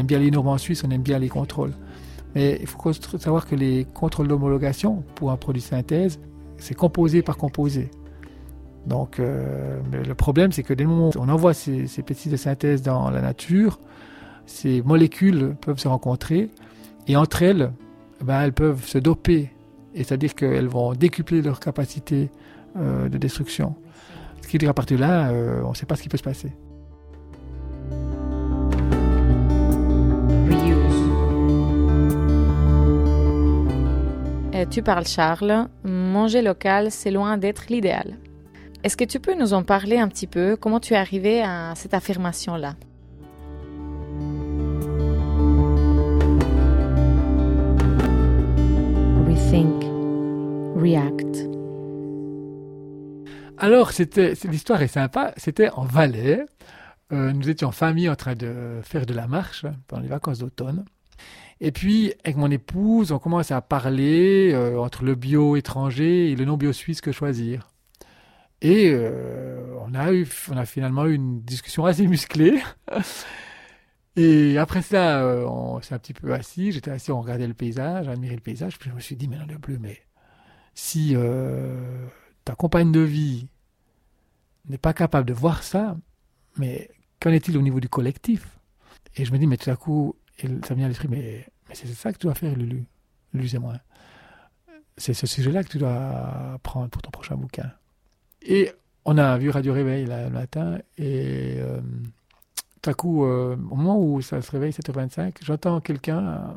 qu'on aime bien les normes en Suisse, on aime bien les contrôles. Mais il faut savoir que les contrôles d'homologation pour un produit synthèse, c'est composé par composé. Donc euh, le problème, c'est que dès le moment où on envoie ces, ces pesticides de synthèse dans la nature, ces molécules peuvent se rencontrer et entre elles, ben, elles peuvent se doper. C'est-à-dire qu'elles vont décupler leur capacité euh, de destruction. Ce qui dit qu'à partir de là, euh, on ne sait pas ce qui peut se passer. Tu parles, Charles. Manger local, c'est loin d'être l'idéal. Est-ce que tu peux nous en parler un petit peu? Comment tu es arrivé à cette affirmation-là? Rethink, react. Alors, c'était, l'histoire est sympa. C'était en Valais. Euh, nous étions en famille en train de faire de la marche pendant les vacances d'automne. Et puis, avec mon épouse, on commence à parler euh, entre le bio étranger et le non bio suisse que choisir. Et euh, on, a eu, on a finalement eu une discussion assez musclée. et après ça, euh, on s'est un petit peu assis. J'étais assis, on regardait le paysage, admirait le paysage. Puis je me suis dit, mais non, le bleu, mais si ta compagne de vie n'est pas capable de voir ça, mais qu'en est-il au niveau du collectif? Et je me dis, mais tout à coup, et ça vient à l'esprit, mais, c'est ça que tu dois faire, Lulu. Lulu, c'est moi. C'est ce sujet-là que tu dois prendre pour ton prochain bouquin. Et on a vu Radio Réveil le matin, et euh, tout à coup, euh, au moment où ça se réveille, 7h25, j'entends quelqu'un,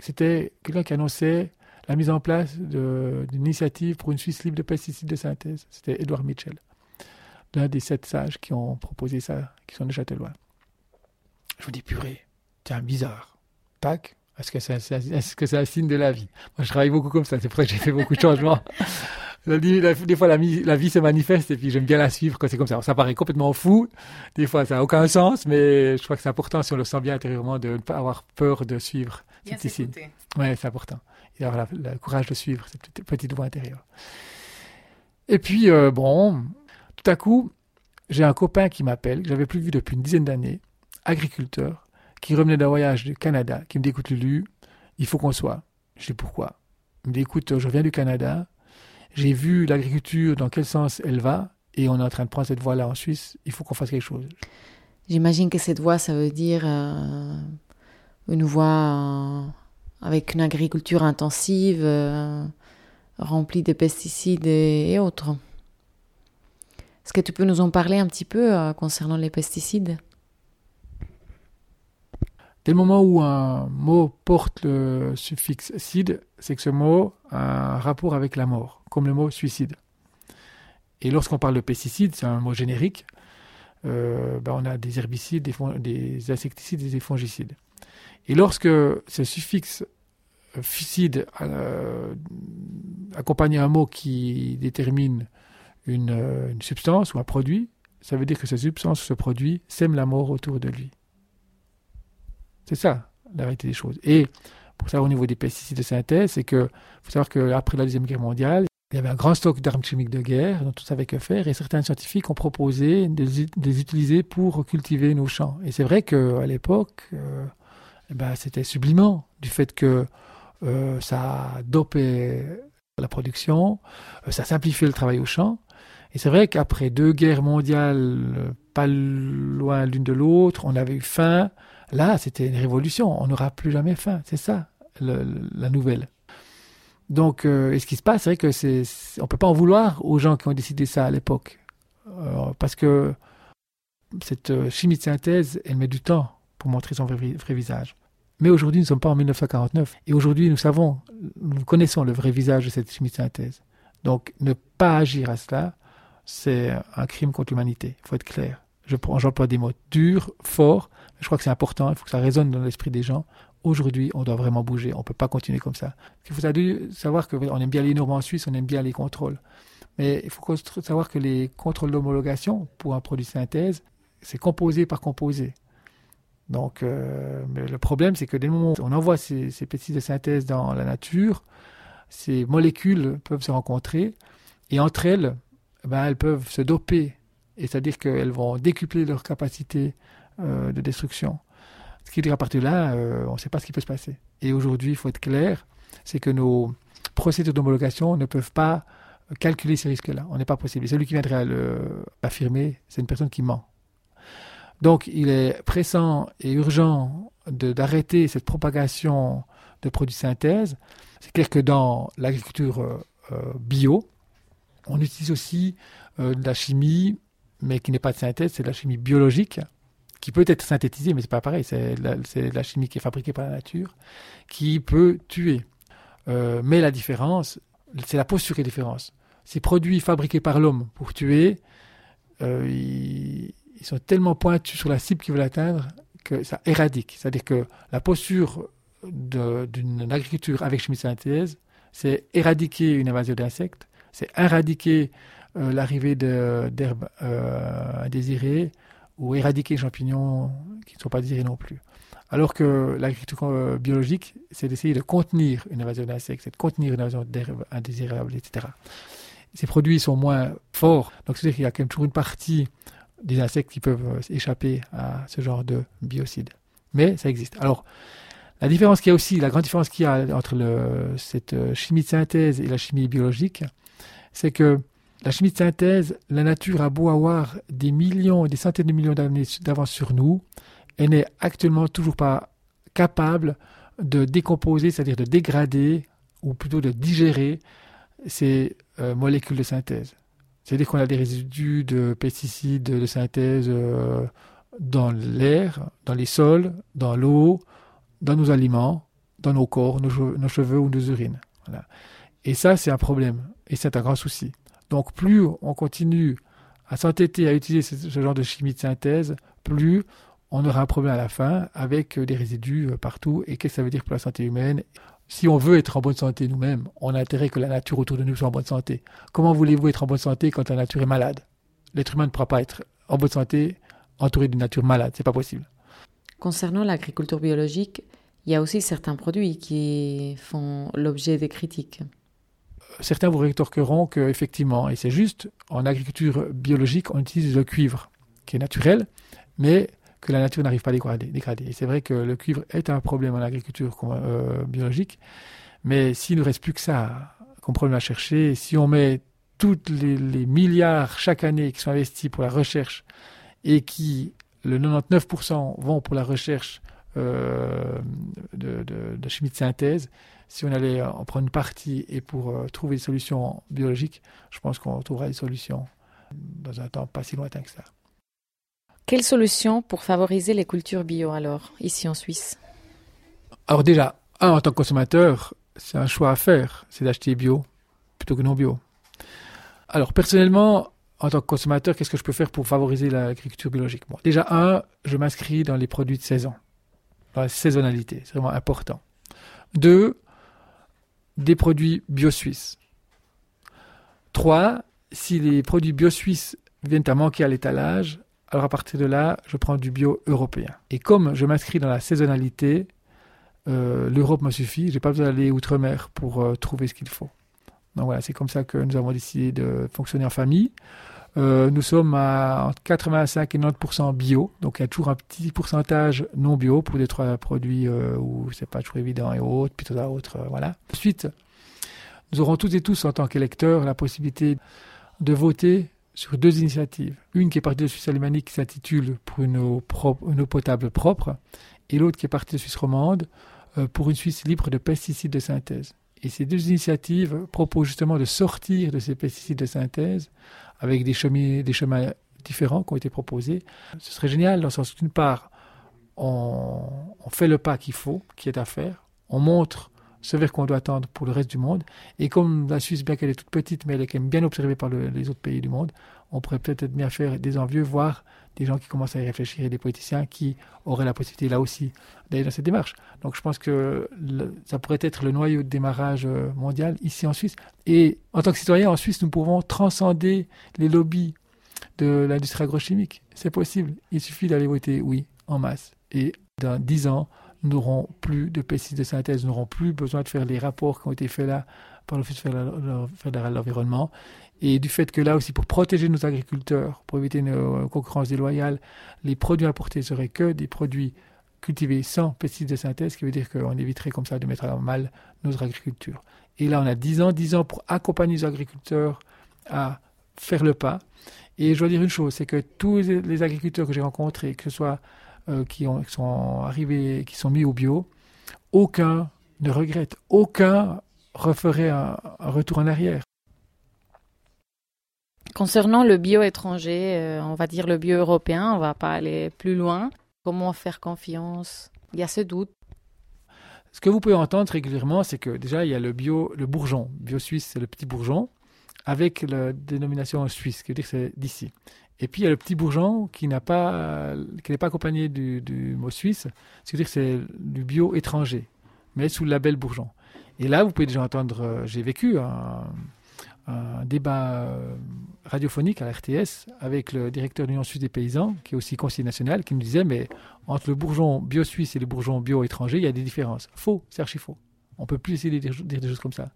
c'était quelqu'un qui annonçait la mise en place d'une initiative pour une Suisse libre de pesticides de synthèse. C'était Edouard Mitchell, l'un des sept sages qui ont proposé ça, qui sont de Châtellois. Je vous dis, purée, tiens, bizarre. Tac. Est-ce que c'est est -ce un signe de la vie? Moi, je travaille beaucoup comme ça. C'est pour ça que j'ai fait beaucoup de changements. des fois, la, la, vie se manifeste et puis j'aime bien la suivre quand c'est comme ça. Ça paraît complètement fou. Des fois, ça n'a aucun sens, mais je crois que c'est important, si on le sent bien intérieurement, de ne pas avoir peur de suivre ces petits signes. Oui, c'est important. Et avoir le courage de suivre cette petite voix intérieure. Et puis, euh, bon, tout à coup, j'ai un copain qui m'appelle, que j'avais plus vu depuis une dizaine d'années, agriculteur, qui revenait d'un voyage du Canada, qui me dit écoute Lulu, il faut qu'on soit. Je dis pourquoi? Il me dit écoute, je reviens du Canada, j'ai vu l'agriculture, dans quel sens elle va, et on est en train de prendre cette voie-là en Suisse, il faut qu'on fasse quelque chose. J'imagine que cette voie, ça veut dire euh, une voie euh, avec une agriculture intensive, euh, remplie de pesticides et, autres. Est-ce que tu peux nous en parler un petit peu concernant les pesticides? Dès le moment où un mot porte le suffixe cide, c'est que ce mot a un rapport avec la mort, comme le mot suicide. Et lorsqu'on parle de pesticides, c'est un mot générique, euh, ben on a des herbicides, des, insecticides et des fongicides. Et lorsque ce suffixe cide euh, accompagne un mot qui détermine une, substance ou un produit, ça veut dire que cette substance, ce produit, sème la mort autour de lui. C'est ça, la réalité des choses. Et pour ça, au niveau des pesticides de synthèse, c'est que faut savoir qu'après la Deuxième Guerre mondiale, il y avait un grand stock d'armes chimiques de guerre dont on savait que faire et certains scientifiques ont proposé de les utiliser pour cultiver nos champs. Et c'est vrai qu'à l'époque, euh, eh ben, c'était sublimant du fait que euh, ça dopait la production, euh, ça simplifiait le travail au champ. Et c'est vrai qu'après deux guerres mondiales, pas loin l'une de l'autre, on avait eu faim, Là, c'était une révolution. On n'aura plus jamais faim. C'est ça, la nouvelle. Donc, euh, et ce qui se passe, c'est vrai que c'est, on peut pas en vouloir aux gens qui ont décidé ça à l'époque, euh, parce que cette euh, chimie de synthèse, elle met du temps pour montrer son vrai, visage. Mais aujourd'hui, nous ne sommes pas en 1949, et aujourd'hui, nous savons, nous connaissons le vrai visage de cette chimie de synthèse. Donc, ne pas agir à cela, c'est un crime contre l'humanité. Il faut être clair. Je j'emploie des mots durs, forts, je crois que c'est important, il faut que ça résonne dans l'esprit des gens. Aujourd'hui, on doit vraiment bouger, on ne peut pas continuer comme ça. Il faut savoir qu'on aime bien les normes en Suisse, on aime bien les contrôles. Mais il faut savoir que les contrôles d'homologation pour un produit synthèse, c'est composé par composé. Donc, euh, le problème, c'est que dès le moment où on envoie ces, ces pesticides de synthèse dans la nature, ces molécules peuvent se rencontrer et entre elles, ben, elles peuvent se doper. C'est-à-dire qu'elles vont décupler leur capacité euh, de destruction. Ce qui dire à partir de là, euh, on ne sait pas ce qui peut se passer. Et aujourd'hui, il faut être clair, c'est que nos procédures d'homologation ne peuvent pas calculer ces risques-là. On n'est pas possible. Celui qui viendrait à l'affirmer, c'est une personne qui ment. Donc, il est pressant et urgent d'arrêter cette propagation de produits synthèse. C'est clair que dans l'agriculture euh, bio, on utilise aussi de la chimie, mais qui n'est pas de synthèse, c'est de la chimie biologique, qui peut être synthétisée, mais c'est pas pareil, c'est de, la chimie qui est fabriquée par la nature, qui peut tuer. mais la différence, c'est la posture qui est différente. Ces produits fabriqués par l'homme pour tuer, ils, ils sont tellement pointus sur la cible qu'ils veulent atteindre que ça éradique. C'est-à-dire que la posture d'une agriculture avec chimie de synthèse, c'est éradiquer une invasion d'insectes, c'est éradiquer euh, l'arrivée d'herbes euh, indésirées ou éradiquer les champignons qui ne sont pas désirés non plus. Alors que l'agriculture euh, biologique, c'est d'essayer de contenir une invasion d'insectes, c'est de contenir une invasion d'herbes indésirables, etc. Ces produits sont moins forts, donc c'est-à-dire qu'il y a quand même toujours une partie des insectes qui peuvent euh, échapper à ce genre de biocides. Mais ça existe. Alors, la différence qu'il y a aussi, la grande différence qu'il y a entre cette chimie de synthèse et la chimie biologique, c'est que la chimie de synthèse, la nature a beau avoir des millions et des centaines de millions d'années d'avance sur nous, elle n'est actuellement toujours pas capable de décomposer, c'est-à-dire de dégrader, ou plutôt de digérer ces euh, molécules de synthèse. C'est-à-dire qu'on a des résidus de pesticides de synthèse euh, dans l'air, dans les sols, dans l'eau, dans nos aliments, dans nos corps, nos, cheveux, ou nos urines. Et ça, c'est un problème. Et c'est un grand souci. Donc plus on continue à s'entêter à utiliser ce, genre de chimie de synthèse, plus on aura un problème à la fin avec des résidus euh, partout. Et qu'est-ce que ça veut dire pour la santé humaine? Si on veut être en bonne santé nous-mêmes, on a intérêt que la nature autour de nous soit en bonne santé. Comment voulez-vous être en bonne santé quand la nature est malade? L'être humain ne pourra pas être en bonne santé entouré d'une nature malade, c'est pas possible. Concernant l'agriculture biologique, il y a aussi certains produits qui font l'objet des critiques. Certains vous rétorqueront qu'effectivement, et c'est juste, en agriculture biologique, on utilise le cuivre, qui est naturel, mais que la nature n'arrive pas à dégrader. C'est vrai que le cuivre est un problème en agriculture euh, biologique, mais s'il ne reste plus que ça comme problème à chercher, si on met tous les, milliards chaque année qui sont investis pour la recherche et qui, le 99% vont pour la recherche euh, de, chimie de synthèse, si on allait en prendre une partie et pour euh, trouver des solutions biologiques, je pense qu'on trouvera des solutions dans un temps pas si lointain que ça. Quelle solution pour favoriser les cultures bio alors, ici en Suisse? Alors déjà, un, en tant que consommateur, c'est un choix à faire, c'est d'acheter bio plutôt que non bio. Alors personnellement, en tant que consommateur, qu'est-ce que je peux faire pour favoriser l'agriculture biologique? Déjà, un, je m'inscris dans les produits de saison, dans la saisonnalité, c'est vraiment important. Deux, des produits bio-suisses. Trois, si les produits bio-suisses viennent à manquer à l'étalage, alors à partir de là, je prends du bio européen. Et comme je m'inscris dans la saisonnalité, euh, l'Europe me suffit. J'ai pas besoin d'aller outre-mer pour euh, trouver ce qu'il faut. Donc voilà, c'est comme ça que nous avons décidé de fonctionner en famille. Euh, nous sommes à 85 et 90% bio, donc il y a toujours un petit pourcentage non bio pour des trois produits où c'est pas toujours évident et autres, puis tout ça autre, voilà. Ensuite, nous aurons toutes et tous en tant qu'électeurs la possibilité de voter sur deux initiatives. Une qui est partie de Suisse alémanique qui s'intitule pour une eau, potable propre, et l'autre qui est partie de Suisse romande euh, pour une Suisse libre de pesticides de synthèse. Et ces deux initiatives proposent justement de sortir de ces pesticides de synthèse avec des chemins, des chemins différents qui ont été proposés. Ce serait génial dans le sens d'une part, on, fait le pas qu'il faut, qui est à faire, on montre ce vers qu'on doit attendre pour le reste du monde. Et comme la Suisse, bien qu'elle est toute petite, mais elle est quand même bien observée par les autres pays du monde, on pourrait peut-être bien faire des envieux, voir des gens qui commencent à y réfléchir et des politiciens qui auraient la possibilité là aussi d'aller dans cette démarche. Donc je pense que ça pourrait être le noyau de démarrage euh, mondial ici en Suisse. Et en tant que citoyen en Suisse, nous pouvons transcender les lobbies de l'industrie agrochimique. C'est possible. Il suffit d'aller voter oui en masse. Et dans dix ans, nous n'aurons plus de pesticides de synthèse, nous n'aurons plus besoin de faire les rapports qui ont été faits là par l'Office fédéral de l'environnement. Et du fait que là aussi, pour protéger nos agriculteurs, pour éviter une concurrence déloyale, les produits importés seraient que des produits cultiver sans pesticides de synthèse, ce qui veut dire qu'on éviterait comme ça de mettre à mal notre agriculture. Et là, on a 10 ans, 10 ans pour accompagner les agriculteurs à faire le pas. Et je dois dire une chose, c'est que tous les agriculteurs que j'ai rencontrés, que ce soit euh, qui, ont, qui sont arrivés, qui sont mis au bio, aucun ne regrette, aucun referait un, retour en arrière. Concernant le bio étranger, euh, on va dire le bio européen, on va pas aller plus loin. Comment faire confiance? Il y a ce doute. Ce que vous pouvez entendre régulièrement, c'est que déjà il y a le bio, le bourgeon, bio suisse, c'est le petit bourgeon, avec la dénomination suisse, qui veut dire que c'est d'ici. Et puis il y a le petit bourgeon qui qui n'est pas accompagné du, mot suisse, ce qui veut dire que c'est du bio étranger, mais sous le label bourgeon. Et là, vous pouvez déjà entendre, euh, j'ai vécu un, débat euh, radiophonique à RTS avec le directeur de l'Union suisse des paysans, qui est aussi conseiller national, qui nous disait, mais entre le bourgeon bio-suisse et le bourgeon bio-étranger, il y a des différences. Faux, c'est archi faux. On ne peut plus essayer de dire, des choses comme ça.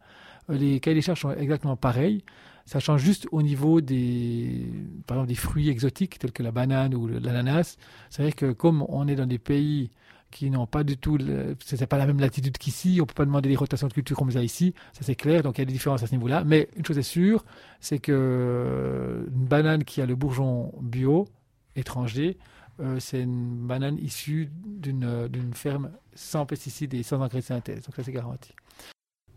Euh, les cahiers des charges sont exactement pareils. Ça change juste au niveau des, par exemple, des fruits exotiques tels que la banane ou l'ananas. C'est vrai que comme on est dans des pays qui n'ont pas du tout, ce n'est pas la même latitude qu'ici, on ne peut pas demander des rotations de culture comme ça ici, ça c'est clair, donc il y a des différences à ce niveau-là. Mais une chose est sûre, c'est que une banane qui a le bourgeon bio étranger, euh, c'est une banane issue d'une ferme sans pesticides et sans engrais de synthèse, donc ça c'est garanti.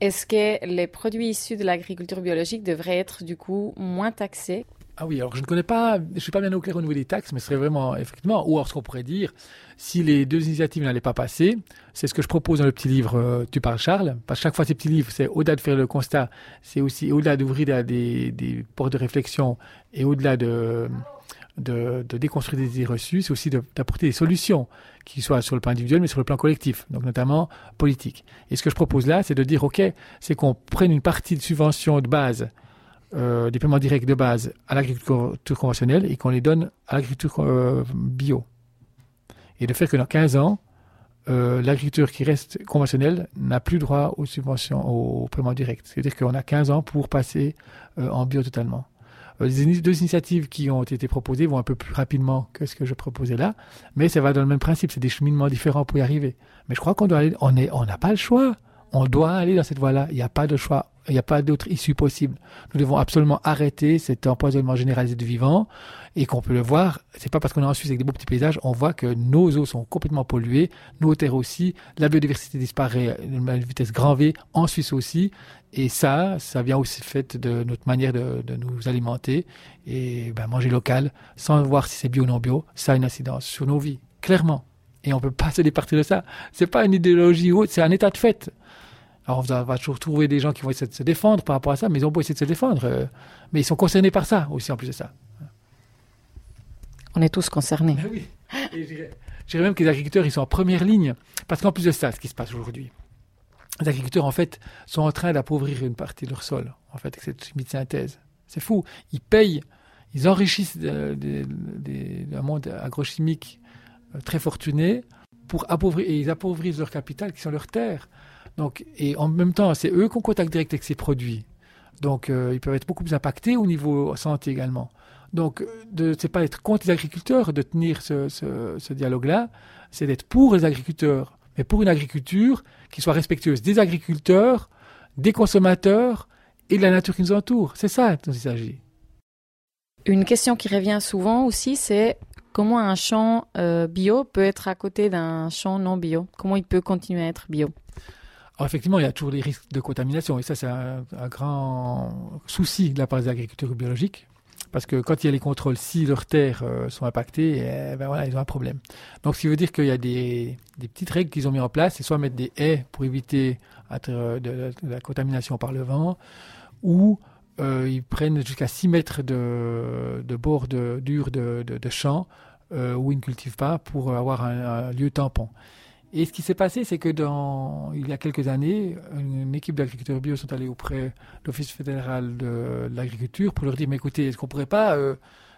Est-ce que les produits issus de l'agriculture biologique devraient être du coup moins taxés ah oui, alors je ne connais pas, je ne suis pas bien au clair au niveau des taxes, mais ce serait vraiment, effectivement, ou alors ce qu'on pourrait dire, si les deux initiatives n'allaient pas passer, c'est ce que je propose dans le petit livre euh, Tu parles Charles, parce que chaque fois ces petits livres, c'est au-delà de faire le constat, c'est aussi au-delà d'ouvrir des, des portes de réflexion et au-delà de, de, de, déconstruire des idées reçues, c'est aussi d'apporter des solutions, qui soient sur le plan individuel, mais sur le plan collectif, donc notamment politique. Et ce que je propose là, c'est de dire, OK, c'est qu'on prenne une partie de subvention de base euh, des paiements directs de base à l'agriculture conventionnelle et qu'on les donne à l'agriculture euh, bio. Et de faire que dans 15 ans, euh, l'agriculture qui reste conventionnelle n'a plus droit aux subventions, aux paiements directs. C'est-à-dire qu'on a 15 ans pour passer en bio totalement. Les deux initiatives qui ont été proposées vont un peu plus rapidement que ce que je proposais là, mais ça va dans le même principe, c'est des cheminements différents pour y arriver. Mais je crois qu'on doit aller, on on n'a pas le choix. On doit aller dans cette voie-là. Il n'y a pas de choix. Il n'y a pas d'autre issue possible. Nous devons absolument arrêter cet empoisonnement généralisé de vivants et qu'on peut le voir. C'est pas parce qu'on est en Suisse avec des beaux petits paysages, on voit que nos eaux sont complètement polluées, nos terres aussi, la biodiversité disparaît à une vitesse grand V, en Suisse aussi. Et ça, ça vient aussi fait de notre manière de, nous alimenter. Et ben, manger local, sans voir si c'est bio ou non bio, ça a une incidence sur nos vies, clairement. Et on peut pas se départir de ça. C'est pas une idéologie ou autre, c'est un état de fait. Alors, on va toujours trouver des gens qui vont essayer de se défendre par rapport à ça, mais ils ont beau essayer de se défendre. Euh, mais ils sont concernés par ça aussi, en plus de ça. On est tous concernés. Ben oui. je dirais même que les agriculteurs, ils sont en première ligne. Parce qu'en plus de ça, ce qui se passe aujourd'hui, les agriculteurs, en fait, sont en train d'appauvrir une partie de leur sol, en fait, avec cette chimie de synthèse. C'est fou. Ils payent, ils enrichissent un monde agrochimique euh, très fortuné pour appauvrir, et ils appauvrissent leur capital, qui sont leurs terres. Donc, et en même temps, c'est eux qui ont contact direct avec ces produits. Donc, euh, ils peuvent être beaucoup plus impactés au niveau santé également. Donc, ce n'est pas être contre les agriculteurs de tenir ce, ce, dialogue-là, c'est d'être pour les agriculteurs, mais pour une agriculture qui soit respectueuse des agriculteurs, des consommateurs et de la nature qui nous entoure. C'est ça dont il s'agit. Une question qui revient souvent aussi, c'est comment un champ euh, bio peut être à côté d'un champ non bio? Comment il peut continuer à être bio? Effectivement, il y a toujours des risques de contamination, et ça c'est un, grand souci de la part des agriculteurs biologiques, parce que quand il y a les contrôles, si leurs terres euh, sont impactées, eh ben voilà, ils ont un problème. Donc ce qui veut dire qu'il y a des, petites règles qu'ils ont mis en place, c'est soit mettre des haies pour éviter de, la contamination par le vent, ou euh, ils prennent jusqu'à 6 mètres de, de bord de, dur de, de, champ euh, où ils ne cultivent pas pour avoir un lieu tampon. Et ce qui s'est passé, c'est que il y a quelques années, une équipe d'agriculteurs bio sont allés auprès de l'Office fédéral de l'agriculture pour leur dire, mais écoutez, est-ce qu'on pourrait pas euh,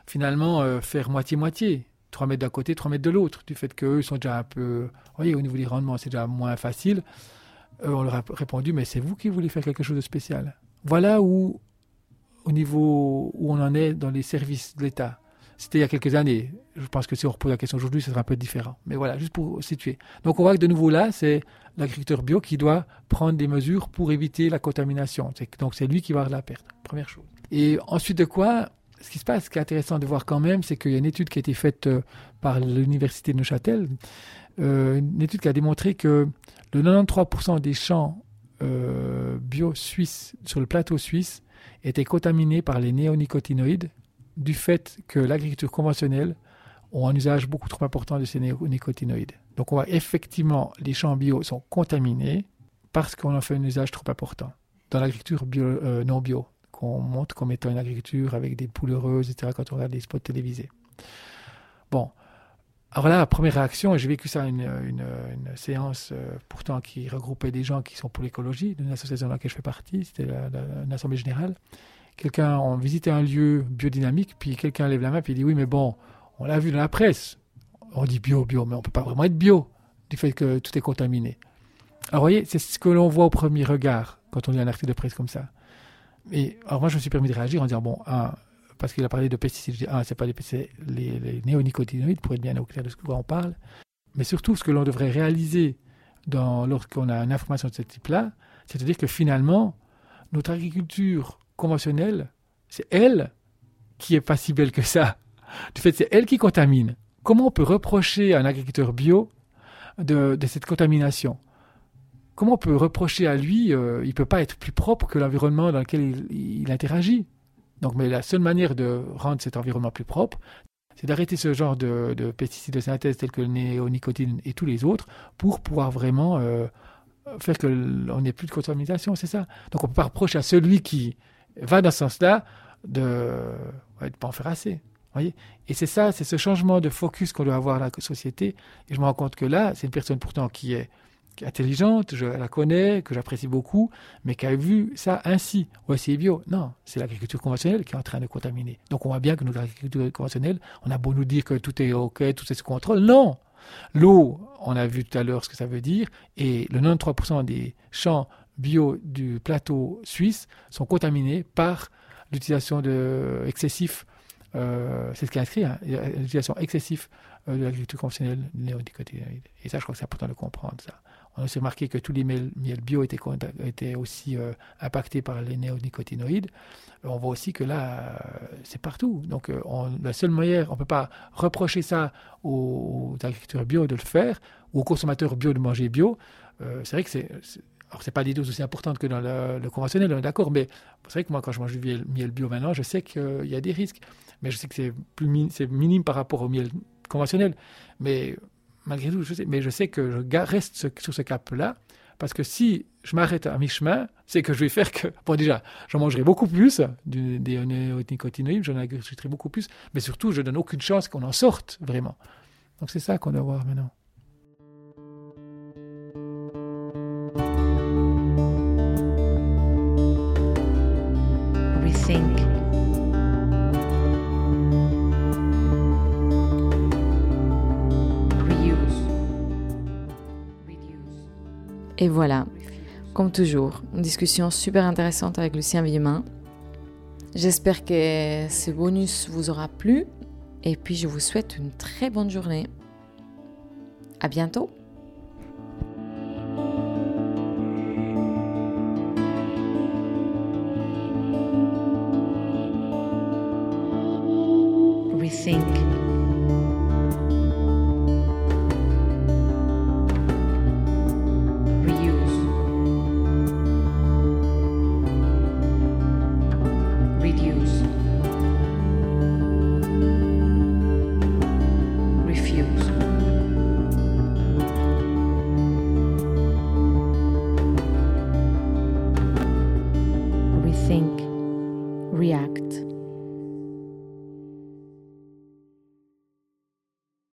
finalement euh, faire moitié-moitié? 3 mètres d'un côté, 3 mètres de l'autre, du fait qu'eux sont déjà un peu, voyez, au niveau des rendements, c'est déjà moins facile. on leur a répondu, mais c'est vous qui voulez faire quelque chose de spécial. Voilà où, au niveau où on en est dans les services de l'État. C'était il y a quelques années. Je pense que si on repose la question aujourd'hui, ce sera un peu différent. Mais voilà, juste pour situer. Donc on voit que de nouveau là, c'est l'agriculteur bio qui doit prendre des mesures pour éviter la contamination. Donc c'est lui qui va avoir la perte, première chose. Et ensuite de quoi, ce qui se passe, ce qui est intéressant de voir quand même, c'est qu'il y a une étude qui a été faite euh, par l'université de Neuchâtel, euh, une étude qui a démontré que le 93% des champs euh, bio suisses sur le plateau suisse étaient contaminés par les néonicotinoïdes du fait que l'agriculture conventionnelle ont un usage beaucoup trop important de ces néonicotinoïdes. Donc on voit effectivement les champs bio sont contaminés parce qu'on en fait un usage trop important. Dans l'agriculture bio, non bio, qu'on montre comme étant une agriculture avec des poules etc., quand on regarde les spots télévisés. Bon. Alors là, première réaction, j'ai vécu ça une, une, une séance euh, pourtant qui regroupait des gens qui sont pour l'écologie, d'une association dans laquelle je fais partie, c'était une assemblée générale. Quelqu'un, on visitait un lieu biodynamique, puis quelqu'un lève la main, puis il dit Oui, mais bon, on l'a vu dans la presse. On dit bio, bio, mais on ne peut pas vraiment être bio du fait que tout est contaminé. Alors, vous voyez, c'est ce que l'on voit au premier regard quand on lit un article de presse comme ça. Et alors moi, je me suis permis de réagir en disant, bon, un, parce qu'il a parlé de pesticides, je dis, un, c'est pas les, les, les, néonicotinoïdes, pour être bien au clair de ce qu'on parle, mais surtout ce que l'on devrait réaliser lorsqu'on a une information de ce type-là, c'est-à-dire que finalement, notre agriculture conventionnelle, c'est elle qui est pas si belle que ça. Du fait, c'est elle qui contamine. Comment on peut reprocher à un agriculteur bio de, cette contamination? Comment on peut reprocher à lui, euh, il ne peut pas être plus propre que l'environnement dans lequel il, interagit? Donc, mais la seule manière de rendre cet environnement plus propre, c'est d'arrêter ce genre de, pesticides de synthèse tels que le néonicotine et tous les autres pour pouvoir vraiment euh, faire qu'on n'ait plus de contamination, c'est ça? Donc on ne peut pas reprocher à celui qui va dans ce sens-là de ne pas en faire assez. Voyez et c'est ça, c'est ce changement de focus qu'on doit avoir dans la société. Et je me rends compte que là, c'est une personne pourtant qui est intelligente, je la connais, que j'apprécie beaucoup, mais qui a vu ça ainsi. Ouais, c'est bio. Non, c'est l'agriculture conventionnelle qui est en train de contaminer. Donc on voit bien que notre agriculture conventionnelle, on a beau nous dire que tout est OK, tout est sous contrôle. Non L'eau, on a vu tout à l'heure ce que ça veut dire, et le 93% des champs bio du plateau suisse sont contaminés par l'utilisation de euh, c'est ce qui est inscrit, l'utilisation excessive euh, de l'agriculture conventionnelle néonicotinoïde. Et ça, je crois que c'est important de comprendre ça on s'est marqué que tous les miels, bio étaient, étaient aussi euh, impactés par les néonicotinoïdes. On voit aussi que là, euh, c'est partout. Donc, euh, la seule manière, on ne peut pas reprocher ça aux, agriculteurs bio de le faire, ou aux consommateurs bio de manger bio. c'est vrai que c'est. Alors, ce pas des doses aussi importantes que dans le, conventionnel, on est d'accord, mais c'est vrai que moi, quand je mange du miel, bio maintenant, je sais qu'il y a des risques. Mais je sais que c'est, plus c'est minime par rapport au miel conventionnel. Mais malgré tout, je sais, mais je sais que je reste sur ce cap-là, parce que si je m'arrête à mi-chemin, c'est que je vais faire que, bon déjà, j'en mangerai beaucoup plus, des néonicotinoïdes, j'en agriculterai beaucoup plus, mais surtout, je donne aucune chance qu'on en sorte vraiment. Donc c'est ça qu'on doit voir maintenant. Et voilà, comme toujours, une discussion super intéressante avec Lucien Villemin. J'espère que ce bonus vous aura plu et puis je vous souhaite une très bonne journée. À bientôt. Rethink.